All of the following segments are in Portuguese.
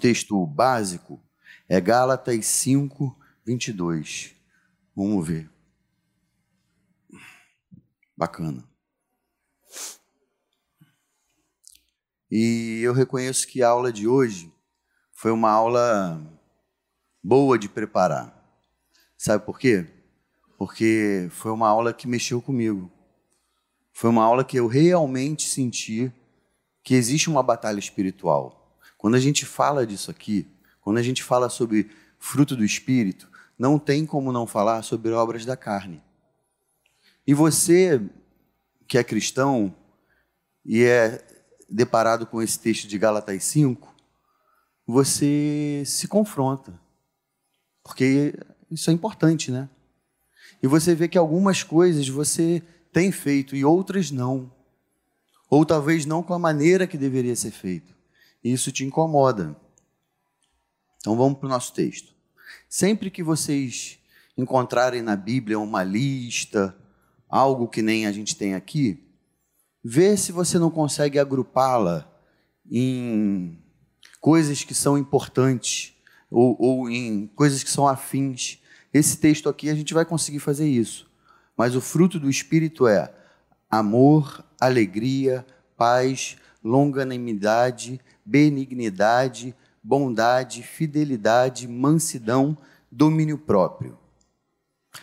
texto básico é Gálatas 5, 22. Vamos ver. Bacana. E eu reconheço que a aula de hoje foi uma aula boa de preparar. Sabe por quê? Porque foi uma aula que mexeu comigo. Foi uma aula que eu realmente senti que existe uma batalha espiritual. Quando a gente fala disso aqui, quando a gente fala sobre fruto do espírito, não tem como não falar sobre obras da carne. E você que é cristão e é deparado com esse texto de Gálatas 5, você se confronta. Porque isso é importante, né? E você vê que algumas coisas você tem feito e outras não. Ou talvez não com a maneira que deveria ser feito. Isso te incomoda. Então vamos para o nosso texto. Sempre que vocês encontrarem na Bíblia uma lista, algo que nem a gente tem aqui, vê se você não consegue agrupá-la em coisas que são importantes ou, ou em coisas que são afins. Esse texto aqui a gente vai conseguir fazer isso. Mas o fruto do Espírito é amor, alegria, paz, longanimidade, benignidade, bondade, fidelidade, mansidão, domínio próprio.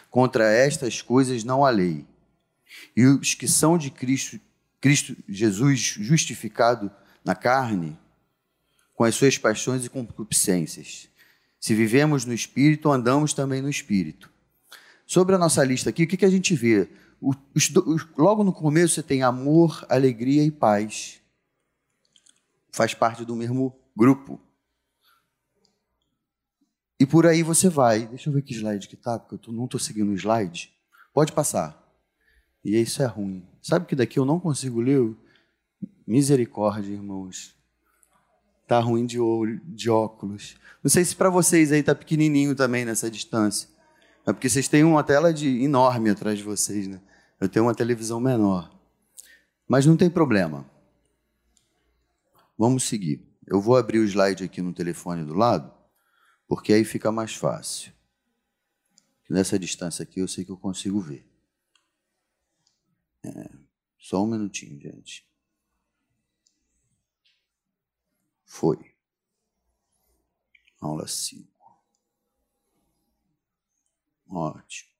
Contra estas coisas não há lei. E os que são de Cristo, Cristo Jesus justificado na carne, com as suas paixões e concupiscências. Se vivemos no Espírito, andamos também no Espírito. Sobre a nossa lista aqui, o que, que a gente vê? O, os, logo no começo você tem amor, alegria e paz. Faz parte do mesmo grupo. E por aí você vai. Deixa eu ver que slide que tá, porque eu tô, não estou seguindo o slide. Pode passar. E isso é ruim. Sabe que daqui eu não consigo ler? Misericórdia, irmãos. Tá ruim de, olho, de óculos. Não sei se para vocês aí tá pequenininho também nessa distância. É porque vocês têm uma tela de enorme atrás de vocês, né? Eu tenho uma televisão menor. Mas não tem problema. Vamos seguir. Eu vou abrir o slide aqui no telefone do lado porque aí fica mais fácil. Nessa distância aqui eu sei que eu consigo ver. É, só um minutinho, gente. Foi. Aula 5. Ótimo.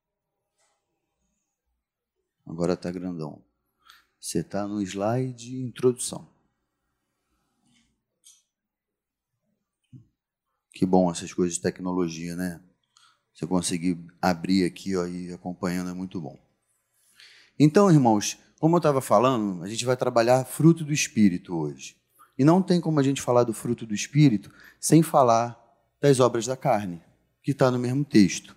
Agora está grandão. Você está no slide introdução. Que bom essas coisas de tecnologia, né? Você conseguir abrir aqui ó, e acompanhando é muito bom. Então, irmãos, como eu estava falando, a gente vai trabalhar fruto do Espírito hoje. E não tem como a gente falar do fruto do Espírito sem falar das obras da carne, que está no mesmo texto.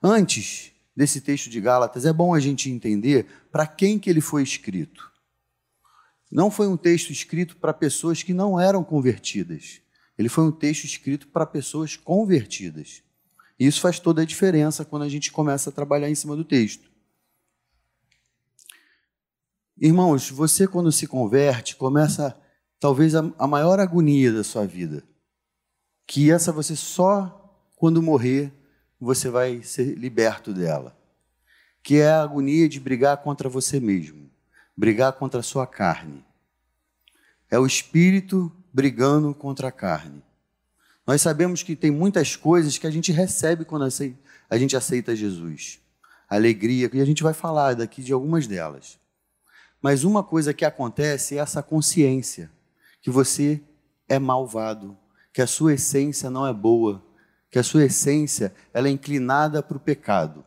Antes desse texto de Gálatas, é bom a gente entender para quem que ele foi escrito. Não foi um texto escrito para pessoas que não eram convertidas. Ele foi um texto escrito para pessoas convertidas. E isso faz toda a diferença quando a gente começa a trabalhar em cima do texto. Irmãos, você quando se converte, começa talvez a, a maior agonia da sua vida. Que essa você só quando morrer você vai ser liberto dela. Que é a agonia de brigar contra você mesmo, brigar contra a sua carne. É o espírito brigando contra a carne. Nós sabemos que tem muitas coisas que a gente recebe quando a gente aceita Jesus. Alegria, e a gente vai falar daqui de algumas delas. Mas uma coisa que acontece é essa consciência que você é malvado, que a sua essência não é boa, que a sua essência ela é inclinada para o pecado.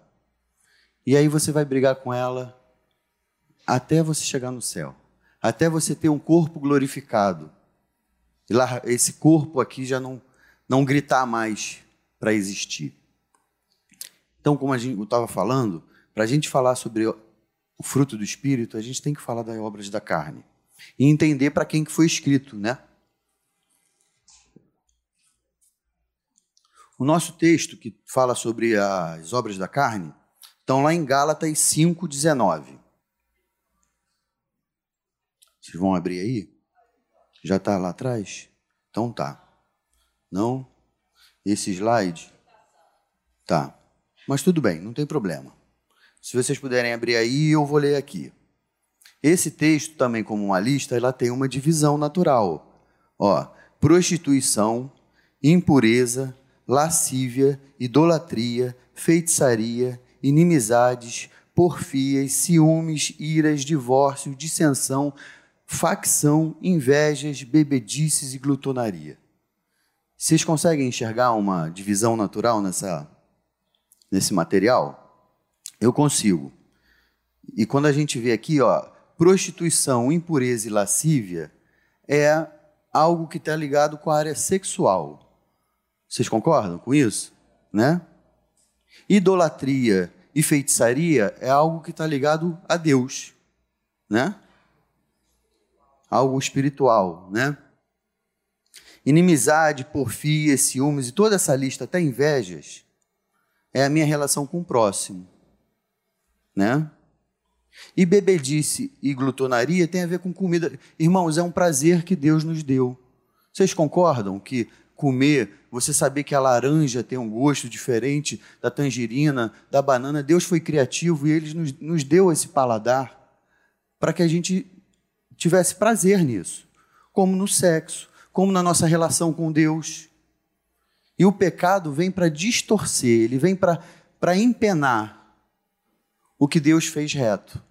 E aí você vai brigar com ela até você chegar no céu, até você ter um corpo glorificado esse corpo aqui já não, não gritar mais para existir. Então, como a gente estava falando, para a gente falar sobre o fruto do Espírito, a gente tem que falar das obras da carne. E entender para quem que foi escrito, né? O nosso texto que fala sobre as obras da carne estão lá em Gálatas 5,19. Vocês vão abrir aí? Já está lá atrás? Então tá. Não? Esse slide? Tá. Mas tudo bem, não tem problema. Se vocês puderem abrir aí, eu vou ler aqui. Esse texto, também como uma lista, ela tem uma divisão natural. Ó, prostituição, impureza, lascívia, idolatria, feitiçaria, inimizades, porfias, ciúmes, iras, divórcio, dissensão, facção, invejas, bebedices e glutonaria. Vocês conseguem enxergar uma divisão natural nessa, nesse material? Eu consigo. E quando a gente vê aqui, ó, prostituição, impureza e lascívia é algo que está ligado com a área sexual. Vocês concordam com isso? Né? Idolatria e feitiçaria é algo que está ligado a Deus, né? Algo espiritual, né? Inimizade, porfia, ciúmes e toda essa lista, até invejas, é a minha relação com o próximo, né? E bebedice e glutonaria tem a ver com comida. Irmãos, é um prazer que Deus nos deu. Vocês concordam que comer, você saber que a laranja tem um gosto diferente da tangerina, da banana. Deus foi criativo e Ele nos, nos deu esse paladar para que a gente tivesse prazer nisso, como no sexo, como na nossa relação com Deus. E o pecado vem para distorcer, ele vem para empenar o que Deus fez reto.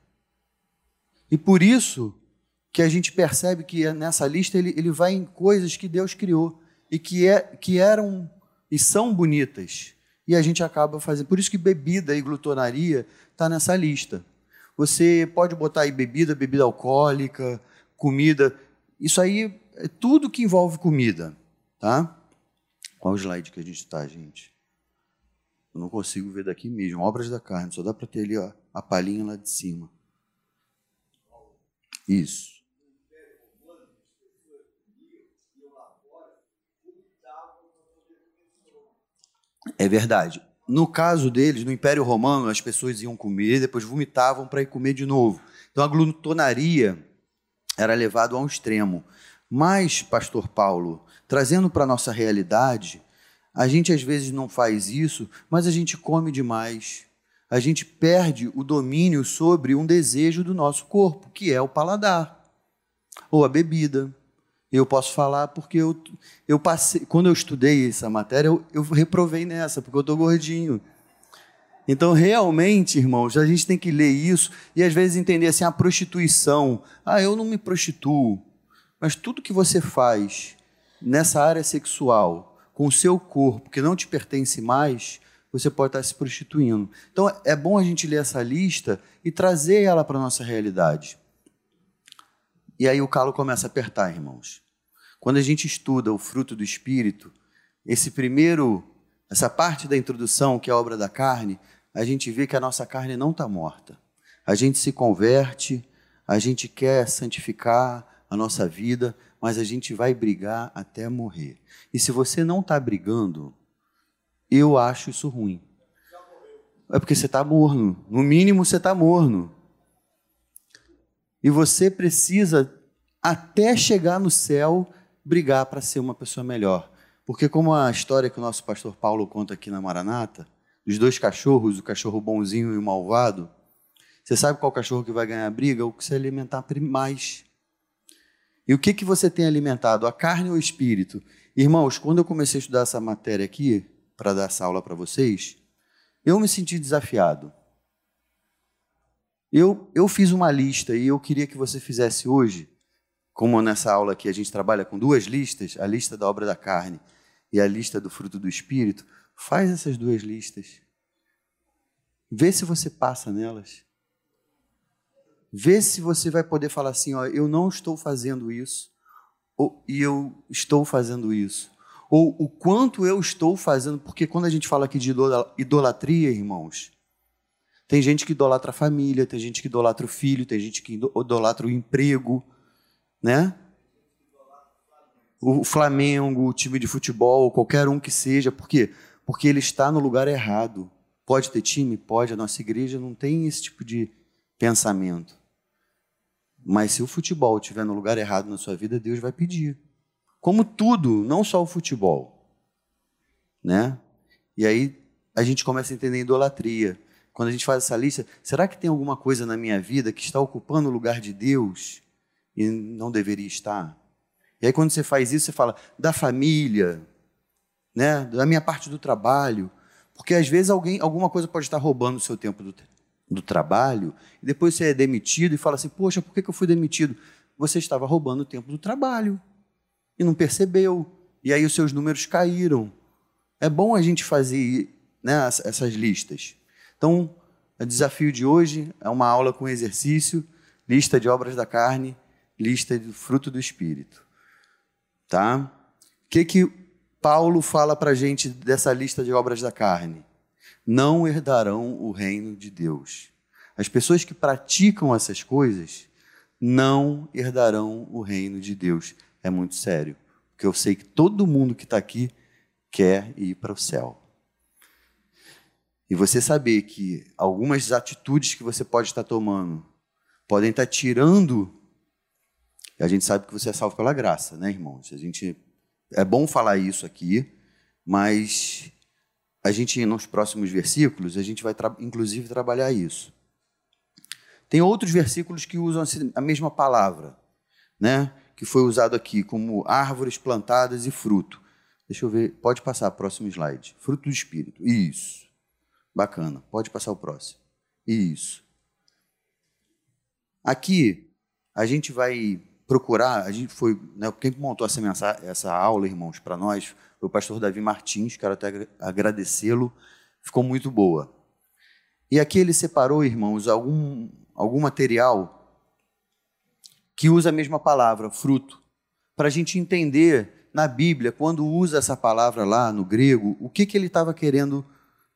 E por isso que a gente percebe que nessa lista ele, ele vai em coisas que Deus criou e que, é, que eram e são bonitas. E a gente acaba fazendo. Por isso que bebida e glutonaria está nessa lista. Você pode botar aí bebida, bebida alcoólica, comida. Isso aí é tudo que envolve comida. Tá? Qual o slide que a gente está, gente? Eu não consigo ver daqui mesmo. Obras da carne. Só dá para ter ali ó, a palhinha lá de cima. Isso. É verdade. No caso deles, no Império Romano, as pessoas iam comer, depois vomitavam para ir comer de novo. Então a glutonaria era levado a um extremo. Mas, pastor Paulo, trazendo para a nossa realidade, a gente às vezes não faz isso, mas a gente come demais. A gente perde o domínio sobre um desejo do nosso corpo, que é o paladar ou a bebida. Eu posso falar porque eu, eu passei, quando eu estudei essa matéria, eu, eu reprovei nessa, porque eu estou gordinho. Então, realmente, irmãos, a gente tem que ler isso e às vezes entender assim: a prostituição. Ah, eu não me prostituo. Mas tudo que você faz nessa área sexual, com o seu corpo, que não te pertence mais, você pode estar se prostituindo. Então, é bom a gente ler essa lista e trazer ela para a nossa realidade. E aí o calo começa a apertar, irmãos. Quando a gente estuda o fruto do espírito, esse primeiro, essa parte da introdução, que é a obra da carne, a gente vê que a nossa carne não está morta. A gente se converte, a gente quer santificar a nossa vida, mas a gente vai brigar até morrer. E se você não está brigando, eu acho isso ruim. É porque você está morno. No mínimo, você está morno. E você precisa, até chegar no céu, brigar para ser uma pessoa melhor. Porque, como a história que o nosso pastor Paulo conta aqui na Maranata, dos dois cachorros, o cachorro bonzinho e o malvado, você sabe qual cachorro que vai ganhar a briga? O que se alimentar mais. E o que, que você tem alimentado? A carne ou o espírito? Irmãos, quando eu comecei a estudar essa matéria aqui, para dar essa aula para vocês, eu me senti desafiado. Eu, eu fiz uma lista e eu queria que você fizesse hoje, como nessa aula aqui a gente trabalha com duas listas, a lista da obra da carne e a lista do fruto do espírito, faz essas duas listas. Vê se você passa nelas. Vê se você vai poder falar assim, ó, eu não estou fazendo isso, ou, e eu estou fazendo isso. Ou o quanto eu estou fazendo, porque quando a gente fala aqui de idolatria, irmãos, tem gente que idolatra a família, tem gente que idolatra o filho, tem gente que idolatra o emprego, né? O Flamengo, o time de futebol, qualquer um que seja, por quê? Porque ele está no lugar errado. Pode ter time? Pode. A nossa igreja não tem esse tipo de pensamento. Mas se o futebol estiver no lugar errado na sua vida, Deus vai pedir. Como tudo, não só o futebol. né? E aí a gente começa a entender idolatria. Quando a gente faz essa lista, será que tem alguma coisa na minha vida que está ocupando o lugar de Deus e não deveria estar? E aí quando você faz isso, você fala da família, né? Da minha parte do trabalho, porque às vezes alguém, alguma coisa pode estar roubando o seu tempo do, do trabalho, e depois você é demitido e fala assim: Poxa, por que eu fui demitido? Você estava roubando o tempo do trabalho e não percebeu. E aí os seus números caíram. É bom a gente fazer né, essas listas. Então, o desafio de hoje é uma aula com exercício, lista de obras da carne, lista do fruto do Espírito. Tá? O que, que Paulo fala para a gente dessa lista de obras da carne? Não herdarão o reino de Deus. As pessoas que praticam essas coisas não herdarão o reino de Deus. É muito sério, porque eu sei que todo mundo que está aqui quer ir para o céu. E você saber que algumas atitudes que você pode estar tomando podem estar tirando. A gente sabe que você é salvo pela graça, né, irmãos? A gente é bom falar isso aqui, mas a gente nos próximos versículos a gente vai inclusive trabalhar isso. Tem outros versículos que usam a mesma palavra, né? Que foi usado aqui como árvores plantadas e fruto. Deixa eu ver, pode passar próximo slide. Fruto do espírito. Isso. Bacana. Pode passar o próximo. Isso. Aqui, a gente vai procurar, a gente foi, né, quem montou essa, essa aula, irmãos, para nós, foi o pastor Davi Martins, quero até agradecê-lo, ficou muito boa. E aqui ele separou, irmãos, algum, algum material que usa a mesma palavra, fruto, para a gente entender na Bíblia, quando usa essa palavra lá no grego, o que, que ele estava querendo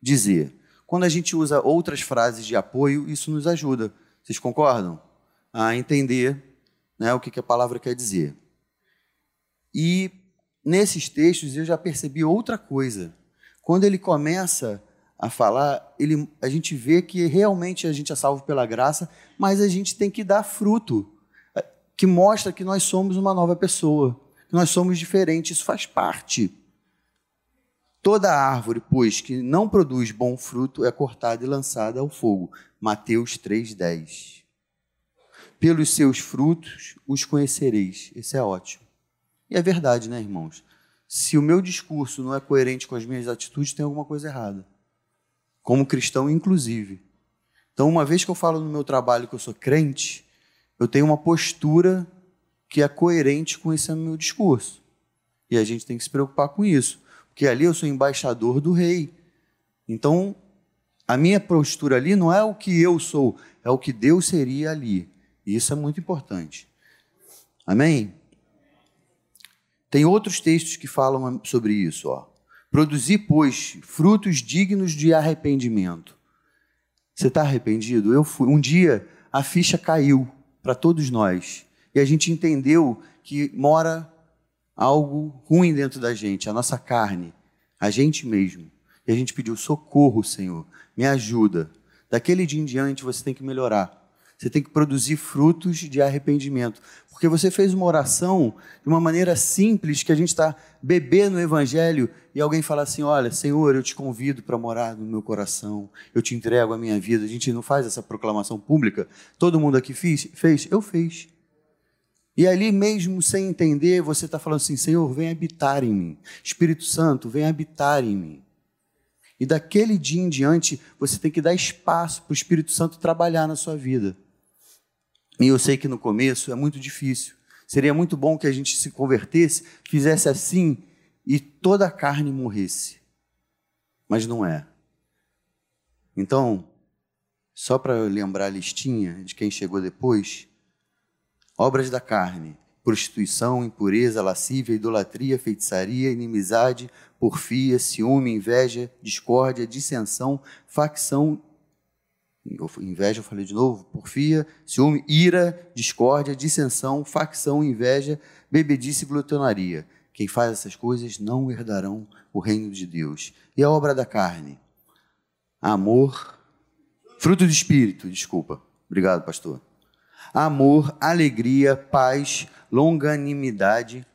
dizer. Quando a gente usa outras frases de apoio, isso nos ajuda. Vocês concordam? A entender né, o que, que a palavra quer dizer. E nesses textos eu já percebi outra coisa. Quando ele começa a falar, ele, a gente vê que realmente a gente é salvo pela graça, mas a gente tem que dar fruto, que mostra que nós somos uma nova pessoa, que nós somos diferentes, isso faz parte. Toda árvore, pois, que não produz bom fruto é cortada e lançada ao fogo. Mateus 3,10. Pelos seus frutos os conhecereis. Esse é ótimo. E é verdade, né, irmãos? Se o meu discurso não é coerente com as minhas atitudes, tem alguma coisa errada. Como cristão, inclusive. Então, uma vez que eu falo no meu trabalho que eu sou crente, eu tenho uma postura que é coerente com esse meu discurso. E a gente tem que se preocupar com isso porque ali eu sou embaixador do rei. Então, a minha postura ali não é o que eu sou, é o que Deus seria ali. E isso é muito importante. Amém? Tem outros textos que falam sobre isso. Ó. Produzir, pois, frutos dignos de arrependimento. Você está arrependido? Eu fui. Um dia a ficha caiu para todos nós. E a gente entendeu que mora algo ruim dentro da gente, a nossa carne, a gente mesmo. E a gente pediu socorro, Senhor, me ajuda. Daquele dia em diante você tem que melhorar. Você tem que produzir frutos de arrependimento. Porque você fez uma oração de uma maneira simples, que a gente está bebendo o Evangelho e alguém fala assim: Olha, Senhor, eu te convido para morar no meu coração, eu te entrego a minha vida. A gente não faz essa proclamação pública. Todo mundo aqui fez? Fez? Eu fiz. E ali mesmo sem entender, você está falando assim: Senhor, vem habitar em mim. Espírito Santo, vem habitar em mim. E daquele dia em diante, você tem que dar espaço para o Espírito Santo trabalhar na sua vida. E eu sei que no começo é muito difícil. Seria muito bom que a gente se convertesse, fizesse assim e toda a carne morresse. Mas não é. Então, só para lembrar a listinha de quem chegou depois, obras da carne, prostituição, impureza, lascívia, idolatria, feitiçaria, inimizade, porfia, ciúme, inveja, discórdia, dissensão, facção, inveja, eu falei de novo, porfia, ciúme, ira, discórdia, dissensão, facção, inveja, bebedice glutonaria. Quem faz essas coisas não herdarão o reino de Deus. E a obra da carne? Amor, fruto do espírito, desculpa. Obrigado, pastor amor, alegria, paz, longanimidade,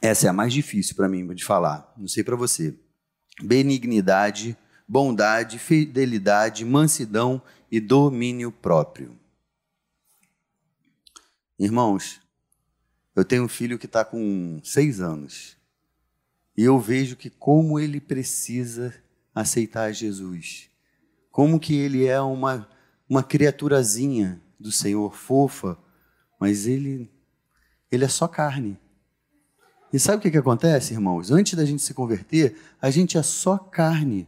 essa é a mais difícil para mim de falar, não sei para você. Benignidade, bondade, fidelidade, mansidão e domínio próprio. Irmãos, eu tenho um filho que está com seis anos e eu vejo que como ele precisa aceitar Jesus, como que ele é uma, uma criaturazinha do Senhor, fofa, mas ele, ele é só carne. E sabe o que, que acontece, irmãos? Antes da gente se converter, a gente é só carne.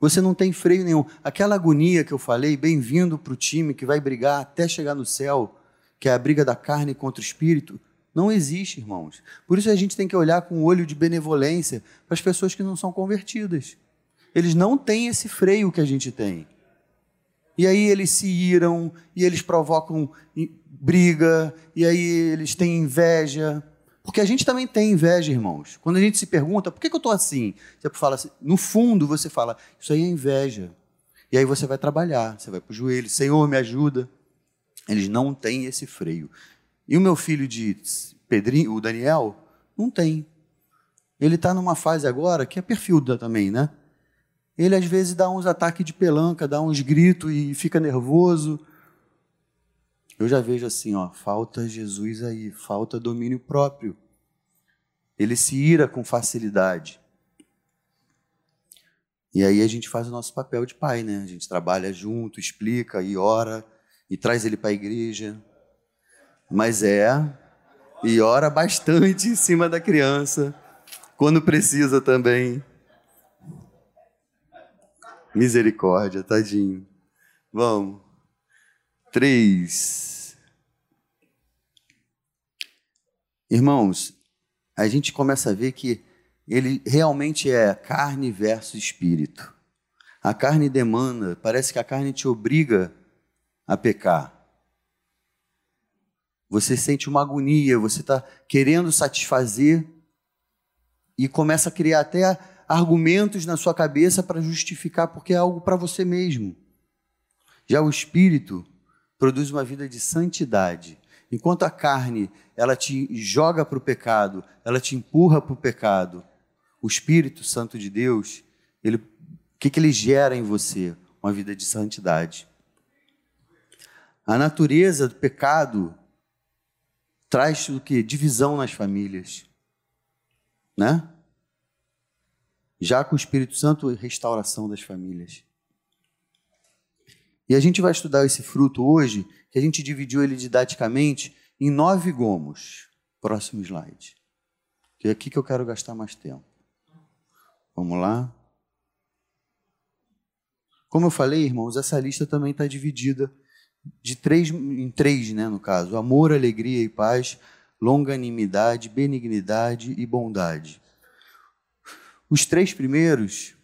Você não tem freio nenhum. Aquela agonia que eu falei, bem-vindo para o time que vai brigar até chegar no céu, que é a briga da carne contra o espírito, não existe, irmãos. Por isso a gente tem que olhar com um olho de benevolência para as pessoas que não são convertidas. Eles não têm esse freio que a gente tem. E aí eles se iram, e eles provocam briga, e aí eles têm inveja. Porque a gente também tem inveja, irmãos. Quando a gente se pergunta, por que, que eu estou assim? Você fala assim, no fundo você fala, isso aí é inveja. E aí você vai trabalhar, você vai para o joelho, Senhor, me ajuda. Eles não têm esse freio. E o meu filho de Pedrinho, o Daniel, não tem. Ele está numa fase agora que é perfil também, né? Ele às vezes dá uns ataques de pelanca, dá uns gritos e fica nervoso. Eu já vejo assim, ó, falta Jesus aí, falta domínio próprio. Ele se ira com facilidade. E aí a gente faz o nosso papel de pai, né? A gente trabalha junto, explica e ora e traz ele para a igreja. Mas é, e ora bastante em cima da criança, quando precisa também. Misericórdia, tadinho. Vamos. Três. Irmãos, a gente começa a ver que ele realmente é carne versus espírito. A carne demanda, parece que a carne te obriga a pecar. Você sente uma agonia, você está querendo satisfazer e começa a criar até argumentos na sua cabeça para justificar porque é algo para você mesmo. Já o espírito produz uma vida de santidade. Enquanto a carne, ela te joga para o pecado, ela te empurra para o pecado. O Espírito Santo de Deus, ele, o que, que ele gera em você? Uma vida de santidade. A natureza do pecado traz o que? Divisão nas famílias. Né? Já com o Espírito Santo, restauração das famílias. E a gente vai estudar esse fruto hoje, que a gente dividiu ele didaticamente em nove gomos. Próximo slide. Que é aqui que eu quero gastar mais tempo. Vamos lá. Como eu falei, irmãos, essa lista também está dividida de três, em três, né, no caso: amor, alegria e paz, longanimidade, benignidade e bondade. Os três primeiros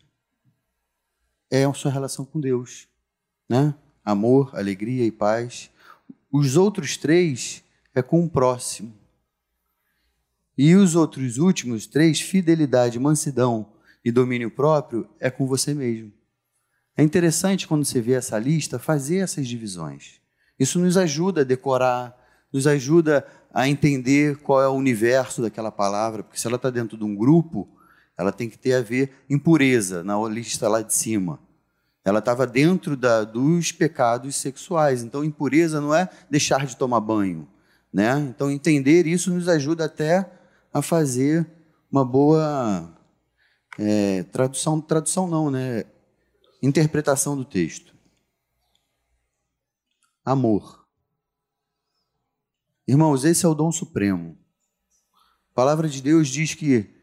é a sua relação com Deus, né? Amor, alegria e paz. Os outros três é com o próximo. E os outros últimos três, fidelidade, mansidão e domínio próprio, é com você mesmo. É interessante quando você vê essa lista fazer essas divisões. Isso nos ajuda a decorar, nos ajuda a entender qual é o universo daquela palavra, porque se ela está dentro de um grupo, ela tem que ter a ver impureza na lista lá de cima. Ela estava dentro da, dos pecados sexuais. Então, impureza não é deixar de tomar banho. Né? Então, entender isso nos ajuda até a fazer uma boa é, tradução. Tradução não, né? Interpretação do texto. Amor. Irmãos, esse é o dom supremo. A palavra de Deus diz que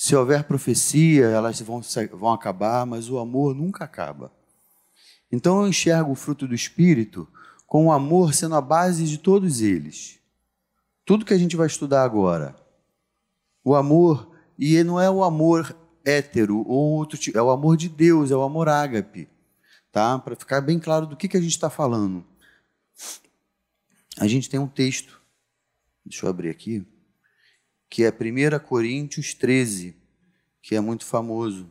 se houver profecia, elas vão, vão acabar, mas o amor nunca acaba. Então eu enxergo o fruto do Espírito com o amor sendo a base de todos eles. Tudo que a gente vai estudar agora. O amor, e não é o amor hétero ou outro tipo, é o amor de Deus, é o amor ágape, tá? Para ficar bem claro do que, que a gente está falando. A gente tem um texto, deixa eu abrir aqui, que é 1 Coríntios 13, que é muito famoso.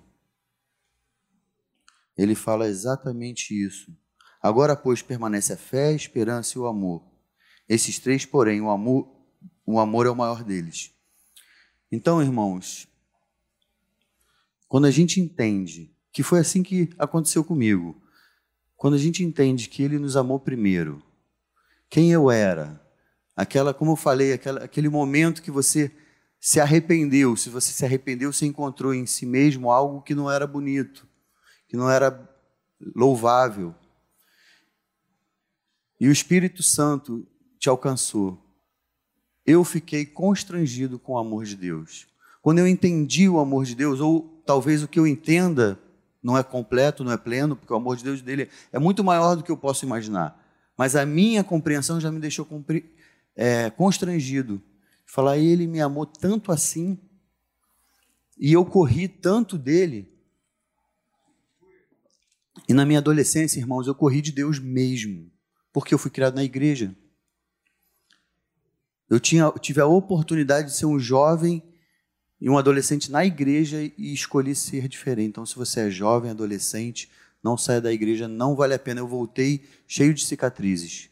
Ele fala exatamente isso. Agora, pois, permanece a fé, a esperança e o amor. Esses três, porém, o amor, o amor é o maior deles. Então, irmãos, quando a gente entende que foi assim que aconteceu comigo, quando a gente entende que Ele nos amou primeiro, quem eu era, aquela, como eu falei, aquela, aquele momento que você se arrependeu, se você se arrependeu, você encontrou em si mesmo algo que não era bonito, que não era louvável. E o Espírito Santo te alcançou. Eu fiquei constrangido com o amor de Deus. Quando eu entendi o amor de Deus, ou talvez o que eu entenda não é completo, não é pleno, porque o amor de Deus dele é muito maior do que eu posso imaginar. Mas a minha compreensão já me deixou é, constrangido. Falar, ele me amou tanto assim, e eu corri tanto dele. E na minha adolescência, irmãos, eu corri de Deus mesmo, porque eu fui criado na igreja. Eu, tinha, eu tive a oportunidade de ser um jovem e um adolescente na igreja e escolhi ser diferente. Então, se você é jovem, adolescente, não saia da igreja, não vale a pena. Eu voltei cheio de cicatrizes.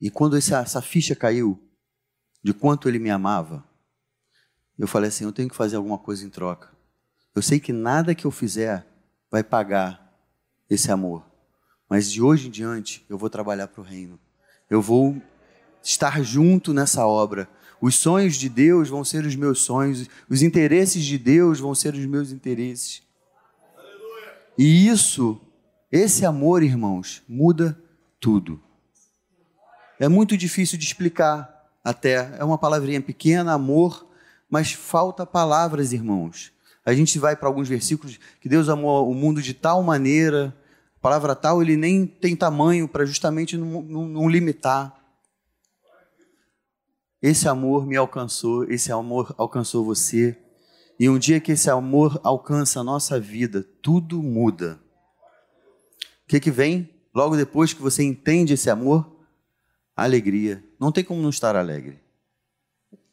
E quando essa, ficha caiu de quanto ele me amava, eu falei assim: eu tenho que fazer alguma coisa em troca. Eu sei que nada que eu fizer vai pagar esse amor, mas de hoje em diante eu vou trabalhar para o reino. Eu vou estar junto nessa obra. Os sonhos de Deus vão ser os meus sonhos, os interesses de Deus vão ser os meus interesses. E isso, esse amor, irmãos, muda tudo. É muito difícil de explicar, até. É uma palavrinha pequena, amor, mas falta palavras, irmãos. A gente vai para alguns versículos que Deus amou o mundo de tal maneira, a palavra tal, ele nem tem tamanho para justamente não, não, não limitar. Esse amor me alcançou, esse amor alcançou você. E um dia que esse amor alcança a nossa vida, tudo muda. O que, que vem logo depois que você entende esse amor? Alegria. Não tem como não estar alegre.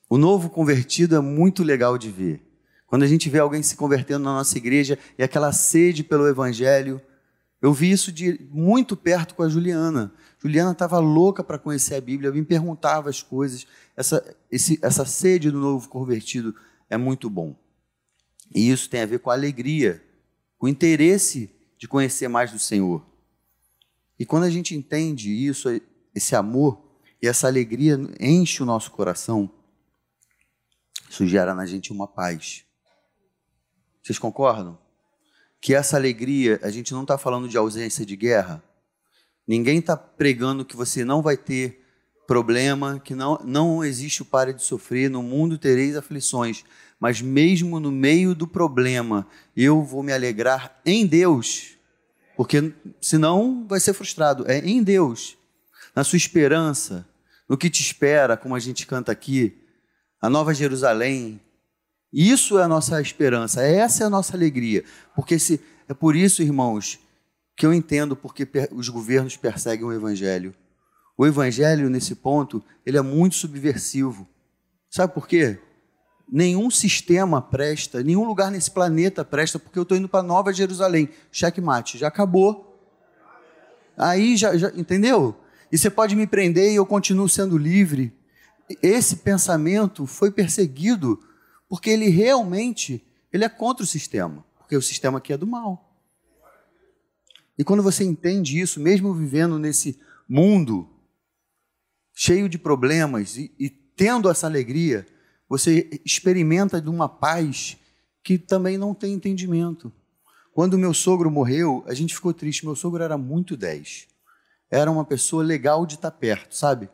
O novo convertido é muito legal de ver. Quando a gente vê alguém se convertendo na nossa igreja e aquela sede pelo evangelho, eu vi isso de muito perto com a Juliana. Juliana estava louca para conhecer a Bíblia, me perguntava as coisas. Essa, esse, essa sede do novo convertido é muito bom. E isso tem a ver com a alegria, com o interesse de conhecer mais do Senhor. E quando a gente entende isso, esse amor e essa alegria enche o nosso coração, isso gera na gente uma paz. Vocês concordam? Que essa alegria, a gente não está falando de ausência de guerra, Ninguém está pregando que você não vai ter problema, que não, não existe o pare de sofrer, no mundo tereis aflições, mas mesmo no meio do problema, eu vou me alegrar em Deus, porque senão vai ser frustrado. É em Deus, na sua esperança, no que te espera, como a gente canta aqui, a Nova Jerusalém. Isso é a nossa esperança, essa é a nossa alegria, porque se, é por isso, irmãos, que eu entendo porque os governos perseguem o evangelho. O evangelho, nesse ponto, ele é muito subversivo. Sabe por quê? Nenhum sistema presta, nenhum lugar nesse planeta presta, porque eu estou indo para Nova Jerusalém. Checkmate, já acabou. Aí já, já, entendeu? E você pode me prender e eu continuo sendo livre. Esse pensamento foi perseguido porque ele realmente ele é contra o sistema, porque o sistema aqui é do mal. E quando você entende isso, mesmo vivendo nesse mundo cheio de problemas e, e tendo essa alegria, você experimenta de uma paz que também não tem entendimento. Quando meu sogro morreu, a gente ficou triste. Meu sogro era muito 10. Era uma pessoa legal de estar perto, sabe?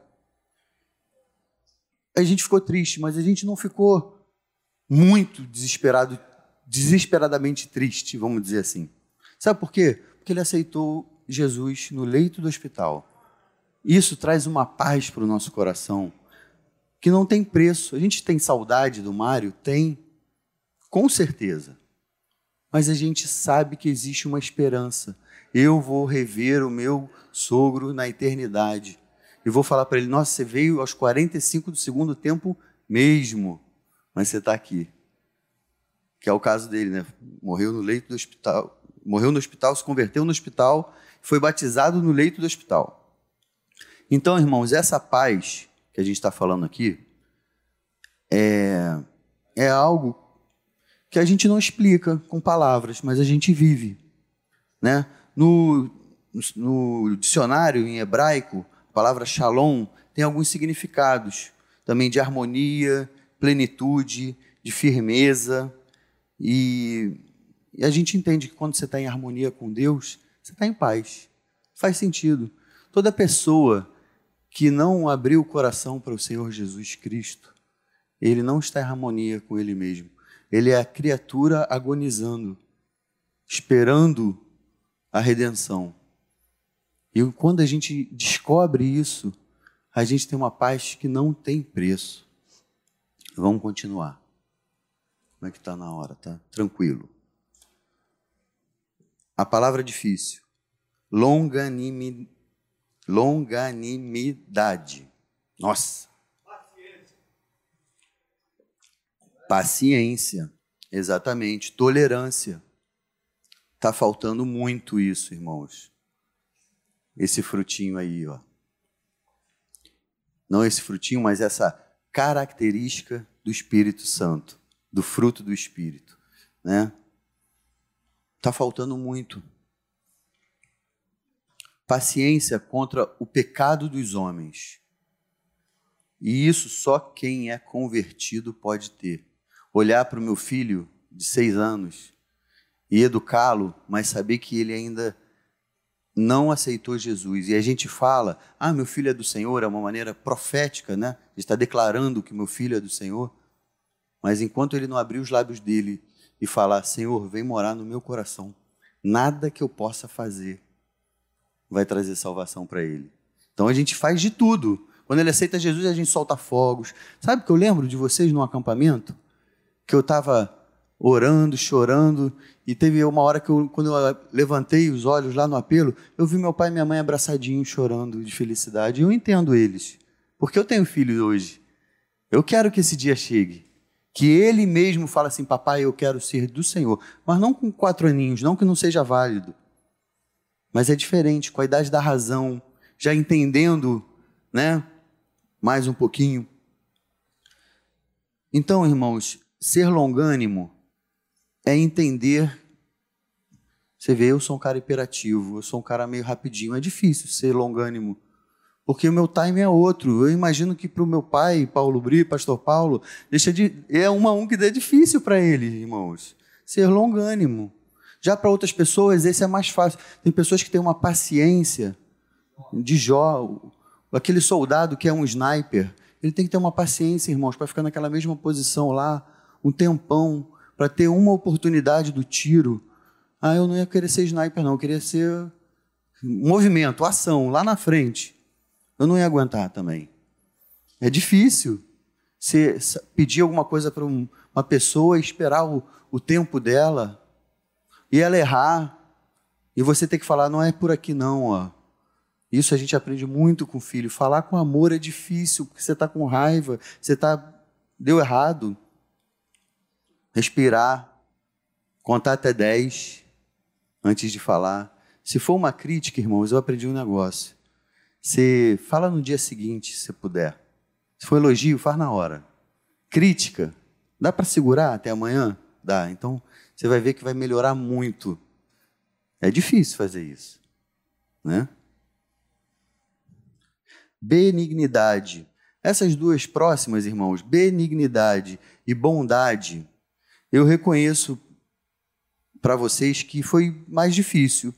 A gente ficou triste, mas a gente não ficou muito desesperado, desesperadamente triste, vamos dizer assim. Sabe por quê? que ele aceitou Jesus no leito do hospital. Isso traz uma paz para o nosso coração que não tem preço. A gente tem saudade do Mário? Tem, com certeza. Mas a gente sabe que existe uma esperança. Eu vou rever o meu sogro na eternidade. E vou falar para ele: Nossa, você veio aos 45 do segundo tempo mesmo, mas você está aqui. Que é o caso dele, né? Morreu no leito do hospital, morreu no hospital, se converteu no hospital, foi batizado no leito do hospital. Então, irmãos, essa paz que a gente está falando aqui, é, é algo que a gente não explica com palavras, mas a gente vive. Né? No, no dicionário em hebraico, a palavra shalom tem alguns significados também de harmonia, plenitude, de firmeza. E, e a gente entende que quando você está em harmonia com Deus, você está em paz. Faz sentido. Toda pessoa que não abriu o coração para o Senhor Jesus Cristo, ele não está em harmonia com ele mesmo. Ele é a criatura agonizando, esperando a redenção. E quando a gente descobre isso, a gente tem uma paz que não tem preço. Vamos continuar. Como é que está na hora? Tá tranquilo. A palavra difícil. Longanimidade. Longanimidade. Nossa. Paciência, exatamente. Tolerância. Está faltando muito isso, irmãos. Esse frutinho aí, ó. Não esse frutinho, mas essa característica do Espírito Santo, do fruto do Espírito, né? Tá faltando muito. Paciência contra o pecado dos homens. E isso só quem é convertido pode ter olhar para o meu filho de seis anos e educá-lo, mas saber que ele ainda não aceitou Jesus. E a gente fala, ah, meu filho é do Senhor, é uma maneira profética, né? Está declarando que meu filho é do Senhor. Mas enquanto ele não abrir os lábios dele e falar, Senhor, vem morar no meu coração, nada que eu possa fazer vai trazer salvação para ele. Então a gente faz de tudo. Quando ele aceita Jesus, a gente solta fogos. Sabe que eu lembro de vocês num acampamento? que eu estava orando, chorando, e teve uma hora que eu, quando eu levantei os olhos lá no apelo, eu vi meu pai e minha mãe abraçadinhos, chorando de felicidade. E eu entendo eles, porque eu tenho filhos hoje. Eu quero que esse dia chegue. Que ele mesmo fale assim, papai, eu quero ser do Senhor. Mas não com quatro aninhos, não que não seja válido. Mas é diferente, com a idade da razão, já entendendo, né, mais um pouquinho. Então, irmãos, ser longânimo é entender. Você vê, eu sou um cara hiperativo, eu sou um cara meio rapidinho. É difícil ser longânimo, porque o meu time é outro. Eu imagino que para o meu pai, Paulo Bri, Pastor Paulo, deixa de, é uma um que é difícil para ele, irmãos. Ser longânimo. Já para outras pessoas, esse é mais fácil. Tem pessoas que têm uma paciência de Jó, aquele soldado que é um sniper. Ele tem que ter uma paciência, irmãos, para ficar naquela mesma posição lá um tempão para ter uma oportunidade do tiro. Ah, eu não ia querer ser sniper, não, eu queria ser movimento, ação, lá na frente. Eu não ia aguentar também. É difícil você pedir alguma coisa para uma pessoa e esperar o, o tempo dela e ela errar e você ter que falar, não é por aqui não, ó. Isso a gente aprende muito com o filho. Falar com amor é difícil, porque você está com raiva, você está deu errado respirar, contar até 10 antes de falar. Se for uma crítica, irmãos, eu aprendi um negócio. Você fala no dia seguinte, se puder. Se for elogio, faz na hora. Crítica, dá para segurar até amanhã? Dá. Então, você vai ver que vai melhorar muito. É difícil fazer isso, né? Benignidade. Essas duas próximas, irmãos, benignidade e bondade, eu reconheço para vocês que foi mais difícil,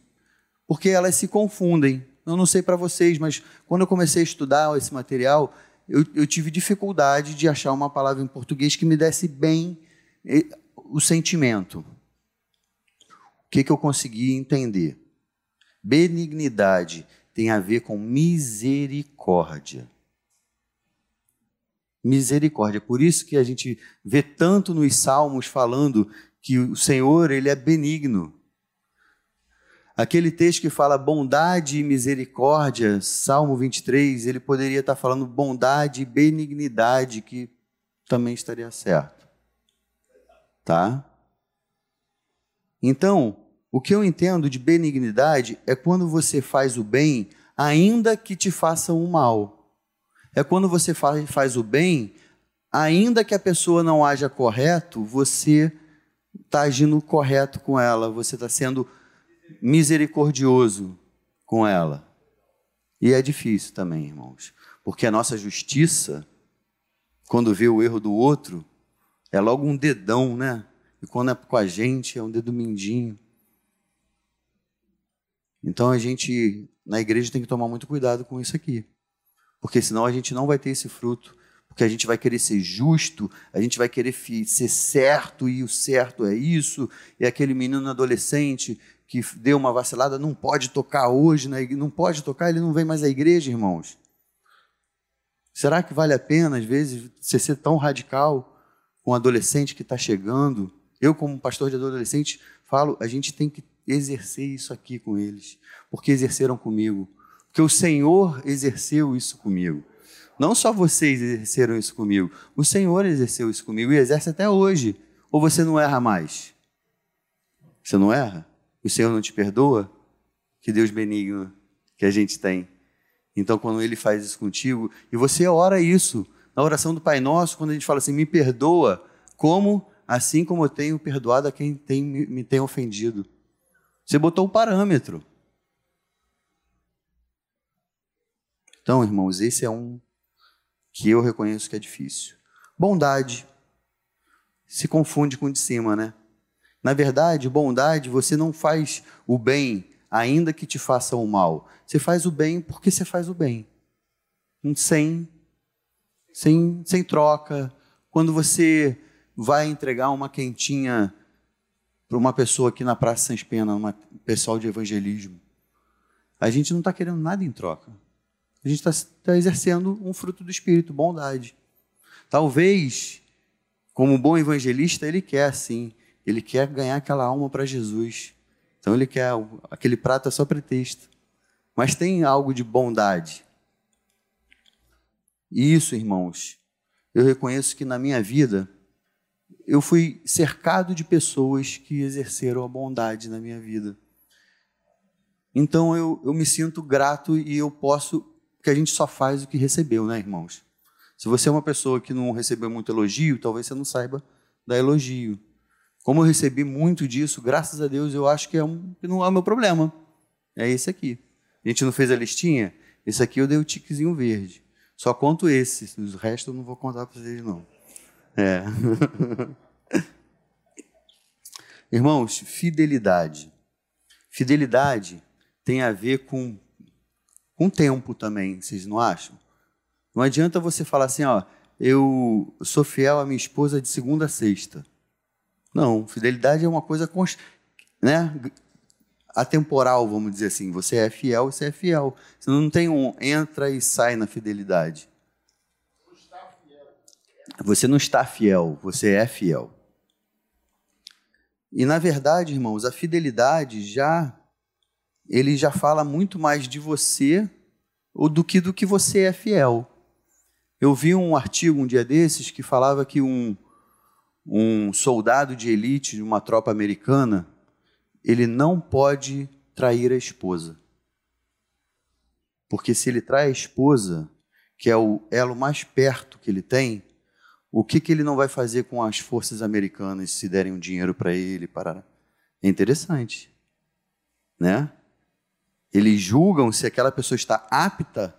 porque elas se confundem. Eu não sei para vocês, mas quando eu comecei a estudar esse material, eu, eu, tive dificuldade de achar uma palavra em português que me desse bem eh, o sentimento. O que, que eu consegui entender? Benignidade tem a ver com misericórdia. Misericórdia. Por isso que a gente vê tanto nos salmos falando que o Senhor, ele é benigno. Aquele texto que fala bondade e misericórdia, Salmo 23, ele poderia estar falando bondade e benignidade, que também estaria certo. Tá? Então, o que eu entendo de benignidade é quando você faz o bem, ainda que te façam o mal. É quando você faz, faz o bem, ainda que a pessoa não haja correto, você está agindo correto com ela, você está sendo misericordioso com ela. E é difícil também, irmãos, porque a nossa justiça, quando vê o erro do outro, é logo um dedão, né? E quando é com a gente, é um dedo mindinho. Então a gente, na igreja, tem que tomar muito cuidado com isso aqui. Porque senão a gente não vai ter esse fruto. Porque a gente vai querer ser justo, a gente vai querer ser certo, e o certo é isso. E aquele menino adolescente que deu uma vacilada não pode tocar hoje, não pode tocar, ele não vem mais à igreja, irmãos. Será que vale a pena, às vezes, você ser tão radical com um adolescente que está chegando? Eu, como pastor de adolescente, falo, a gente tem que exercer isso aqui com eles, porque exerceram comigo, porque o Senhor exerceu isso comigo. Não só vocês exerceram isso comigo, o Senhor exerceu isso comigo e exerce até hoje. Ou você não erra mais? Você não erra? O Senhor não te perdoa? Que Deus benigno que a gente tem. Então, quando Ele faz isso contigo, e você ora isso, na oração do Pai Nosso, quando a gente fala assim, me perdoa, como assim como eu tenho perdoado a quem tem, me tem ofendido. Você botou o parâmetro. Então, irmãos, esse é um que eu reconheço que é difícil. Bondade se confunde com o de cima, né? Na verdade, bondade, você não faz o bem ainda que te faça o mal. Você faz o bem porque você faz o bem. Sem sem sem troca. Quando você vai entregar uma quentinha para uma pessoa aqui na Praça Sans Pena, um pessoal de evangelismo. A gente não está querendo nada em troca. A gente está tá exercendo um fruto do Espírito, bondade. Talvez, como bom evangelista, ele quer sim, ele quer ganhar aquela alma para Jesus. Então ele quer aquele prato é só pretexto. Mas tem algo de bondade. E isso, irmãos, eu reconheço que na minha vida eu fui cercado de pessoas que exerceram a bondade na minha vida. Então eu, eu me sinto grato e eu posso, que a gente só faz o que recebeu, né, irmãos? Se você é uma pessoa que não recebeu muito elogio, talvez você não saiba dar elogio. Como eu recebi muito disso, graças a Deus, eu acho que é um, não é o meu problema. É esse aqui. A gente não fez a listinha? Esse aqui eu dei o tiquezinho verde. Só conto esse, o resto eu não vou contar para vocês, não. É. Irmãos, fidelidade. Fidelidade tem a ver com, com tempo também, vocês não acham? Não adianta você falar assim, ó, eu sou fiel à minha esposa de segunda a sexta. Não, fidelidade é uma coisa né, atemporal, vamos dizer assim. Você é fiel, você é fiel. Você não tem um entra e sai na fidelidade. Você não está fiel, você é fiel. E na verdade, irmãos, a fidelidade já ele já fala muito mais de você do que do que você é fiel. Eu vi um artigo um dia desses que falava que um, um soldado de elite de uma tropa americana ele não pode trair a esposa. Porque se ele trai a esposa, que é o elo mais perto que ele tem, o que, que ele não vai fazer com as forças americanas se derem um dinheiro para ele? É interessante. Né? Eles julgam se aquela pessoa está apta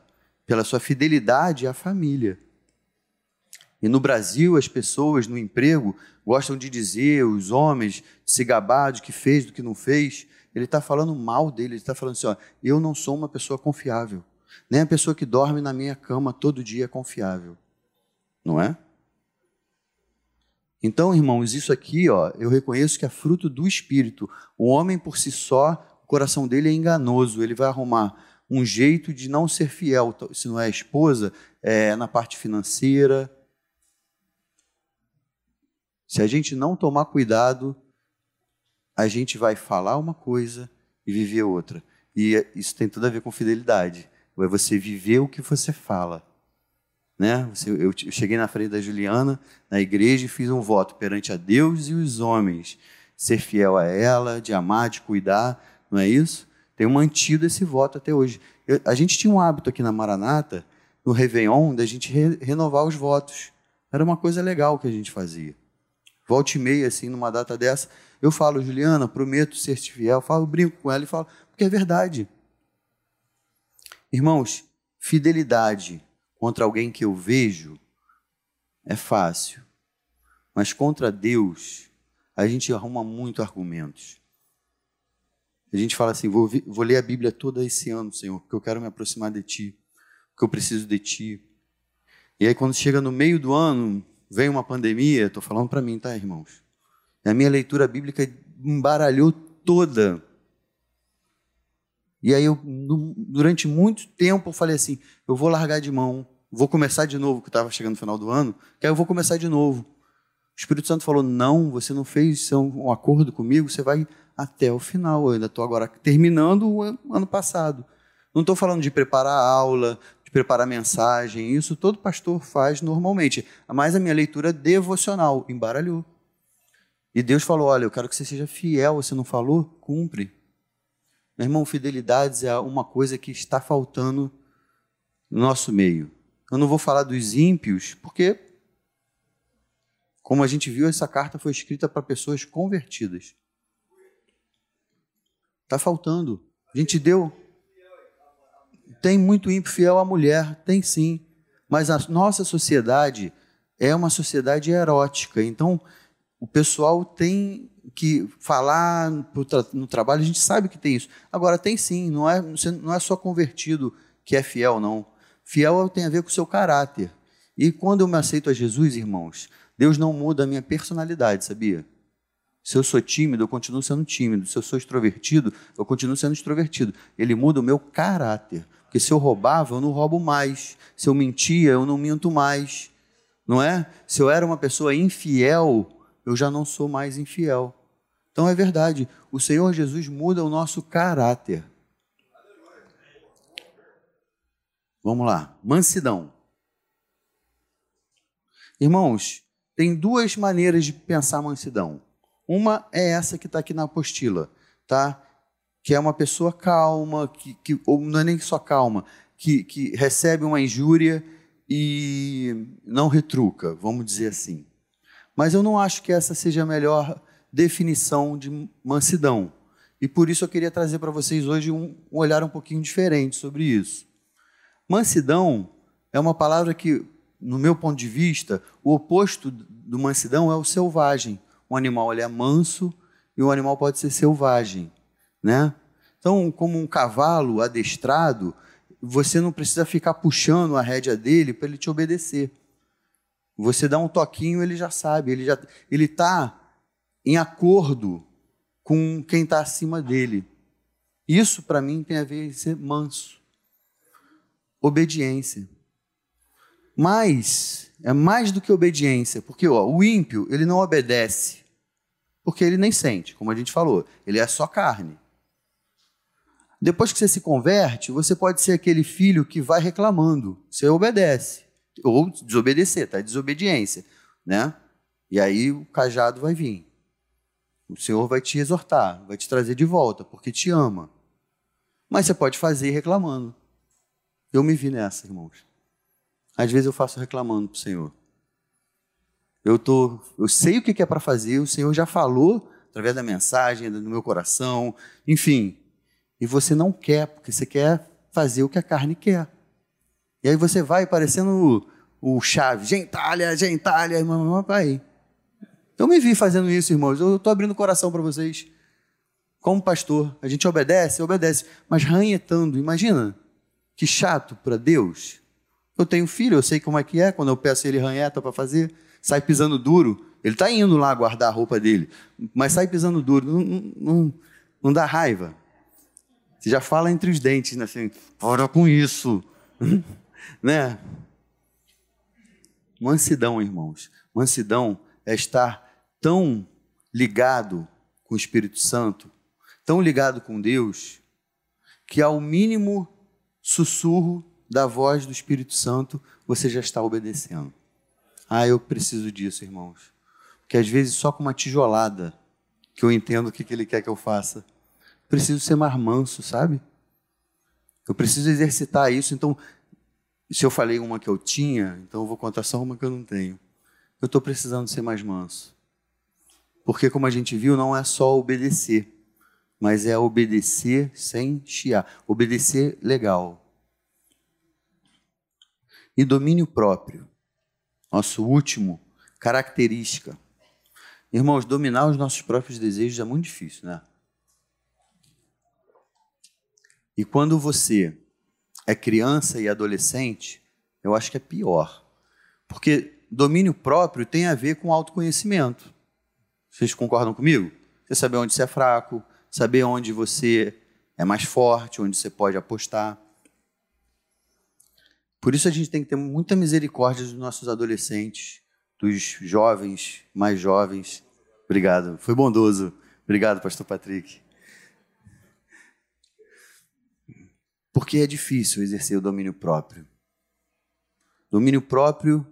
pela sua fidelidade à família. E no Brasil, as pessoas no emprego gostam de dizer, os homens, se gabar do que fez, do que não fez. Ele está falando mal dele, ele está falando assim: ó, eu não sou uma pessoa confiável. Nem a pessoa que dorme na minha cama todo dia é confiável. Não é? Então, irmãos, isso aqui, ó, eu reconheço que é fruto do Espírito. O homem por si só, coração dele é enganoso, ele vai arrumar um jeito de não ser fiel, se não é a esposa, é na parte financeira. Se a gente não tomar cuidado, a gente vai falar uma coisa e viver outra. E isso tem tudo a ver com fidelidade. É você viver o que você fala. Né? Eu cheguei na frente da Juliana, na igreja, e fiz um voto perante a Deus e os homens. Ser fiel a ela, de amar, de cuidar, não é isso? Tenho mantido esse voto até hoje. Eu, a gente tinha um hábito aqui na Maranata, no Réveillon, da gente re, renovar os votos. Era uma coisa legal que a gente fazia. Volte e meia, assim, numa data dessa, eu falo, Juliana, prometo ser fiel. Falo, brinco com ela e falo, porque é verdade. Irmãos, fidelidade contra alguém que eu vejo é fácil. Mas contra Deus, a gente arruma muito argumentos. A gente fala assim: vou, vou ler a Bíblia toda esse ano, Senhor, porque eu quero me aproximar de Ti, porque eu preciso de Ti. E aí, quando chega no meio do ano, vem uma pandemia, estou falando para mim, tá, irmãos? A minha leitura bíblica embaralhou toda. E aí, eu, durante muito tempo, eu falei assim: eu vou largar de mão, vou começar de novo, que estava chegando no final do ano, que aí eu vou começar de novo. O Espírito Santo falou: não, você não fez um acordo comigo, você vai até o final. Eu ainda estou agora terminando o ano passado. Não estou falando de preparar a aula, de preparar mensagem, isso todo pastor faz normalmente. Mas a minha leitura devocional embaralhou. E Deus falou: Olha, eu quero que você seja fiel. Você não falou? Cumpre. Meu irmão, fidelidades é uma coisa que está faltando no nosso meio. Eu não vou falar dos ímpios, porque, como a gente viu, essa carta foi escrita para pessoas convertidas. Está faltando. A gente deu. Tem muito ímpio fiel à mulher, tem sim. Mas a nossa sociedade é uma sociedade erótica. Então, o pessoal tem que falar no trabalho, a gente sabe que tem isso. Agora, tem sim, não é, não é só convertido que é fiel, não. Fiel tem a ver com o seu caráter. E quando eu me aceito a Jesus, irmãos, Deus não muda a minha personalidade, sabia? Se eu sou tímido, eu continuo sendo tímido. Se eu sou extrovertido, eu continuo sendo extrovertido. Ele muda o meu caráter. Porque se eu roubava, eu não roubo mais. Se eu mentia, eu não minto mais. Não é? Se eu era uma pessoa infiel, eu já não sou mais infiel. Então é verdade, o Senhor Jesus muda o nosso caráter. Vamos lá, mansidão. Irmãos, tem duas maneiras de pensar mansidão. Uma é essa que está aqui na apostila, tá? Que é uma pessoa calma, que, que ou não é nem só calma, que, que recebe uma injúria e não retruca, vamos dizer assim. Mas eu não acho que essa seja a melhor definição de mansidão. E por isso eu queria trazer para vocês hoje um, um olhar um pouquinho diferente sobre isso. Mansidão é uma palavra que, no meu ponto de vista, o oposto do mansidão é o selvagem um animal ele é manso e um animal pode ser selvagem, né? Então, como um cavalo adestrado, você não precisa ficar puxando a rédea dele para ele te obedecer. Você dá um toquinho, ele já sabe, ele já ele está em acordo com quem está acima dele. Isso para mim tem a ver com ser manso, obediência. Mas é mais do que obediência, porque ó, o ímpio ele não obedece, porque ele nem sente, como a gente falou, ele é só carne. Depois que você se converte, você pode ser aquele filho que vai reclamando, você obedece, ou desobedecer, tá? Desobediência, né? E aí o cajado vai vir. O Senhor vai te exortar, vai te trazer de volta, porque te ama. Mas você pode fazer reclamando. Eu me vi nessa, irmãos. Às vezes eu faço reclamando para o Senhor. Eu, tô, eu sei o que é para fazer, o Senhor já falou através da mensagem, do meu coração, enfim. E você não quer, porque você quer fazer o que a carne quer. E aí você vai parecendo o, o chave, gentalha, gentalha, pai. Eu me vi fazendo isso, irmãos. Eu estou abrindo o coração para vocês. Como pastor, a gente obedece, obedece, mas ranhetando. Imagina que chato para Deus. Eu tenho filho, eu sei como é que é quando eu peço ele ranheta para fazer sai pisando duro, ele está indo lá guardar a roupa dele, mas sai pisando duro, não, não, não dá raiva. Você já fala entre os dentes, né, assim, com isso, né? Mansidão, irmãos. Mansidão é estar tão ligado com o Espírito Santo, tão ligado com Deus, que ao mínimo sussurro da voz do Espírito Santo você já está obedecendo. Ah, eu preciso disso, irmãos. Porque às vezes só com uma tijolada que eu entendo o que ele quer que eu faça. Preciso ser mais manso, sabe? Eu preciso exercitar isso. Então, se eu falei uma que eu tinha, então eu vou contar só uma que eu não tenho. eu estou precisando ser mais manso. Porque, como a gente viu, não é só obedecer, mas é obedecer sem chiar. Obedecer legal. E domínio próprio. Nosso último característica. Irmãos, dominar os nossos próprios desejos é muito difícil, né? E quando você é criança e adolescente, eu acho que é pior. Porque domínio próprio tem a ver com autoconhecimento. Vocês concordam comigo? Você saber onde você é fraco, saber onde você é mais forte, onde você pode apostar. Por isso a gente tem que ter muita misericórdia dos nossos adolescentes, dos jovens, mais jovens. Obrigado. Foi bondoso. Obrigado, pastor Patrick. Porque é difícil exercer o domínio próprio. Domínio próprio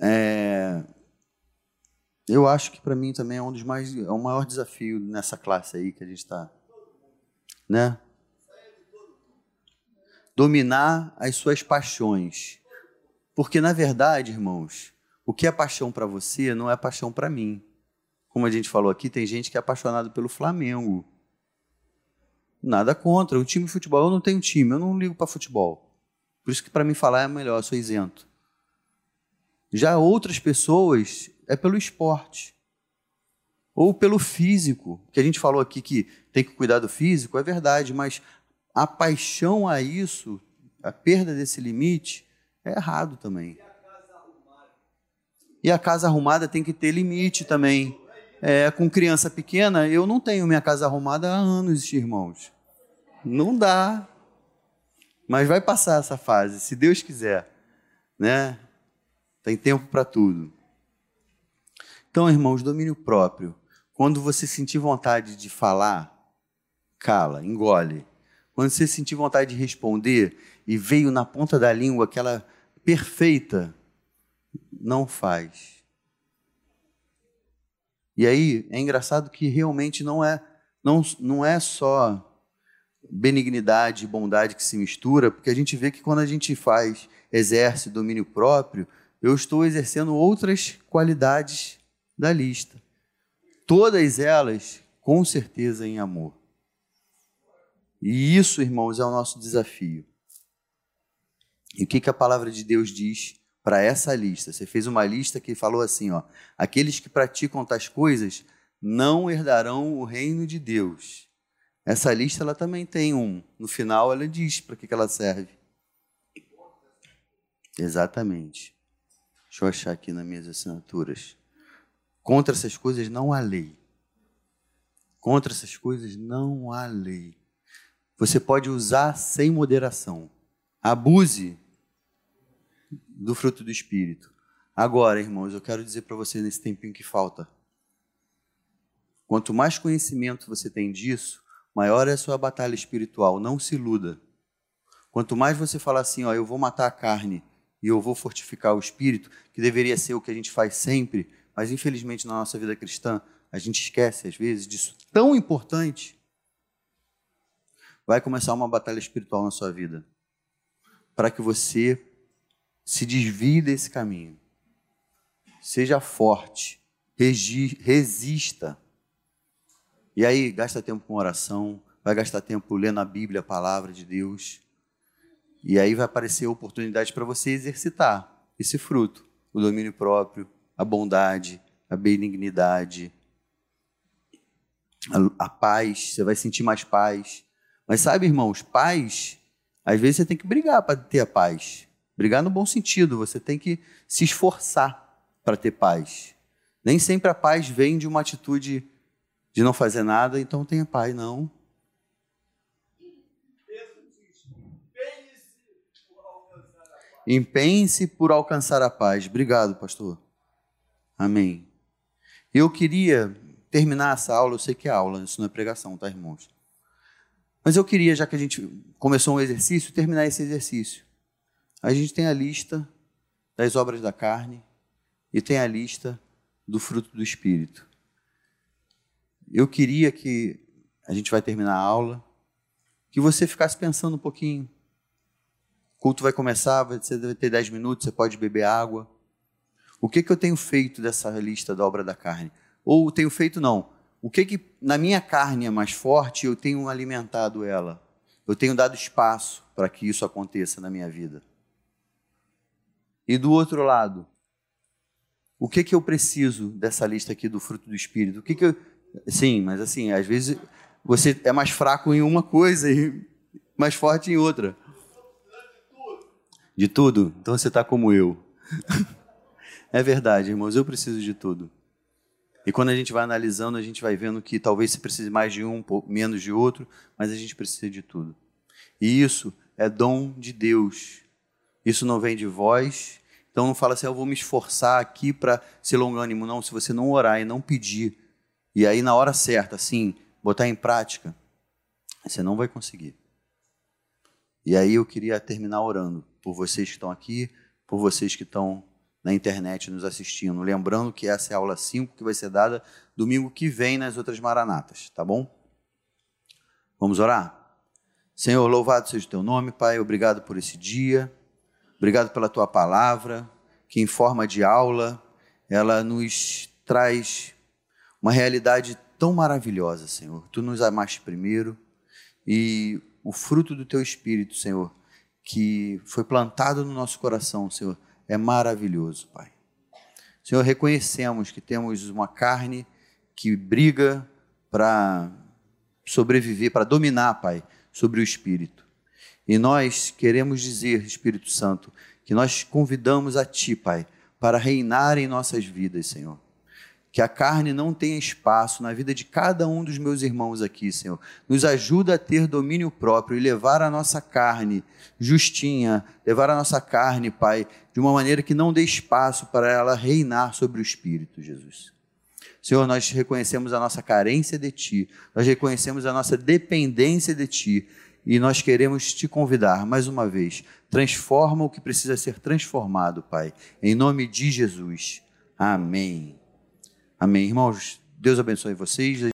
é, eu acho que para mim também é um dos mais é o maior desafio nessa classe aí que a gente está, né? Dominar as suas paixões, porque na verdade, irmãos, o que é paixão para você não é paixão para mim. Como a gente falou aqui, tem gente que é apaixonado pelo Flamengo. Nada contra. O time de futebol, eu não tenho time, eu não ligo para futebol. Por isso que para mim falar é melhor, eu sou isento. Já outras pessoas é pelo esporte. Ou pelo físico, que a gente falou aqui que tem que cuidar do físico, é verdade, mas a paixão a isso, a perda desse limite, é errado também. E a casa arrumada tem que ter limite também. É, com criança pequena, eu não tenho minha casa arrumada há anos, irmãos. Não dá. Mas vai passar essa fase, se Deus quiser. Né? Tem tempo para tudo. Então, irmãos, domínio próprio. Quando você sentir vontade de falar, cala, engole. Quando você sentir vontade de responder e veio na ponta da língua aquela perfeita, não faz. E aí é engraçado que realmente não é não, não é só benignidade e bondade que se mistura, porque a gente vê que quando a gente faz, exerce domínio próprio, eu estou exercendo outras qualidades da lista. Todas elas, com certeza, em amor. E isso, irmãos, é o nosso desafio. E o que, que a palavra de Deus diz para essa lista? Você fez uma lista que falou assim: ó, aqueles que praticam tais coisas não herdarão o reino de Deus. Essa lista ela também tem um. No final ela diz para que, que ela serve. Exatamente. Deixa eu achar aqui nas minhas assinaturas. Contra essas coisas não há lei. Contra essas coisas não há lei. Você pode usar sem moderação. Abuse do fruto do Espírito. Agora, irmãos, eu quero dizer para você nesse tempinho que falta. Quanto mais conhecimento você tem disso, maior é a sua batalha espiritual. Não se iluda. Quanto mais você falar assim, ó, eu vou matar a carne e eu vou fortificar o espírito, que deveria ser o que a gente faz sempre, mas infelizmente na nossa vida cristã a gente esquece às vezes disso tão importante. Vai começar uma batalha espiritual na sua vida para que você se desvie desse caminho. Seja forte, resista. E aí, gasta tempo com oração, vai gastar tempo lendo a Bíblia, a palavra de Deus. E aí vai aparecer oportunidade para você exercitar esse fruto, o domínio próprio, a bondade, a benignidade, a, a paz, você vai sentir mais paz. Mas sabe, irmãos, paz, às vezes você tem que brigar para ter a paz. Brigar no bom sentido, você tem que se esforçar para ter paz. Nem sempre a paz vem de uma atitude de não fazer nada, então tenha paz, não. Empenhe-se por alcançar a paz. Obrigado, pastor. Amém. Eu queria terminar essa aula, eu sei que é aula, isso não é pregação, tá, irmãos? Mas eu queria, já que a gente começou um exercício, terminar esse exercício. A gente tem a lista das obras da carne e tem a lista do fruto do Espírito. Eu queria que a gente vai terminar a aula, que você ficasse pensando um pouquinho. O culto vai começar, você deve ter 10 minutos, você pode beber água. O que, que eu tenho feito dessa lista da obra da carne? Ou tenho feito não. O que, que na minha carne é mais forte eu tenho alimentado ela? Eu tenho dado espaço para que isso aconteça na minha vida. E do outro lado, o que que eu preciso dessa lista aqui do fruto do espírito? O que que eu Sim, mas assim, às vezes você é mais fraco em uma coisa e mais forte em outra. De tudo? Então você está como eu. é verdade, irmãos, eu preciso de tudo. E quando a gente vai analisando, a gente vai vendo que talvez você precise mais de um, menos de outro, mas a gente precisa de tudo. E isso é dom de Deus. Isso não vem de vós. Então não fala assim, eu vou me esforçar aqui para ser longânimo. Não, se você não orar e não pedir, e aí na hora certa, assim, botar em prática, você não vai conseguir. E aí eu queria terminar orando por vocês que estão aqui, por vocês que estão na internet nos assistindo. Lembrando que essa é a aula 5 que vai ser dada domingo que vem nas outras maranatas, tá bom? Vamos orar? Senhor, louvado seja o teu nome, Pai. Obrigado por esse dia. Obrigado pela tua palavra, que em forma de aula, ela nos traz uma realidade tão maravilhosa, Senhor. Tu nos amaste primeiro e o fruto do teu espírito, Senhor, que foi plantado no nosso coração, Senhor, é maravilhoso, Pai. Senhor, reconhecemos que temos uma carne que briga para sobreviver, para dominar, Pai, sobre o espírito. E nós queremos dizer, Espírito Santo, que nós convidamos a Ti, Pai, para reinar em nossas vidas, Senhor que a carne não tenha espaço na vida de cada um dos meus irmãos aqui, Senhor. Nos ajuda a ter domínio próprio e levar a nossa carne justinha, levar a nossa carne, Pai, de uma maneira que não dê espaço para ela reinar sobre o Espírito, Jesus. Senhor, nós reconhecemos a nossa carência de Ti, nós reconhecemos a nossa dependência de Ti e nós queremos te convidar mais uma vez. Transforma o que precisa ser transformado, Pai. Em nome de Jesus. Amém. Amém. Irmãos, Deus abençoe vocês.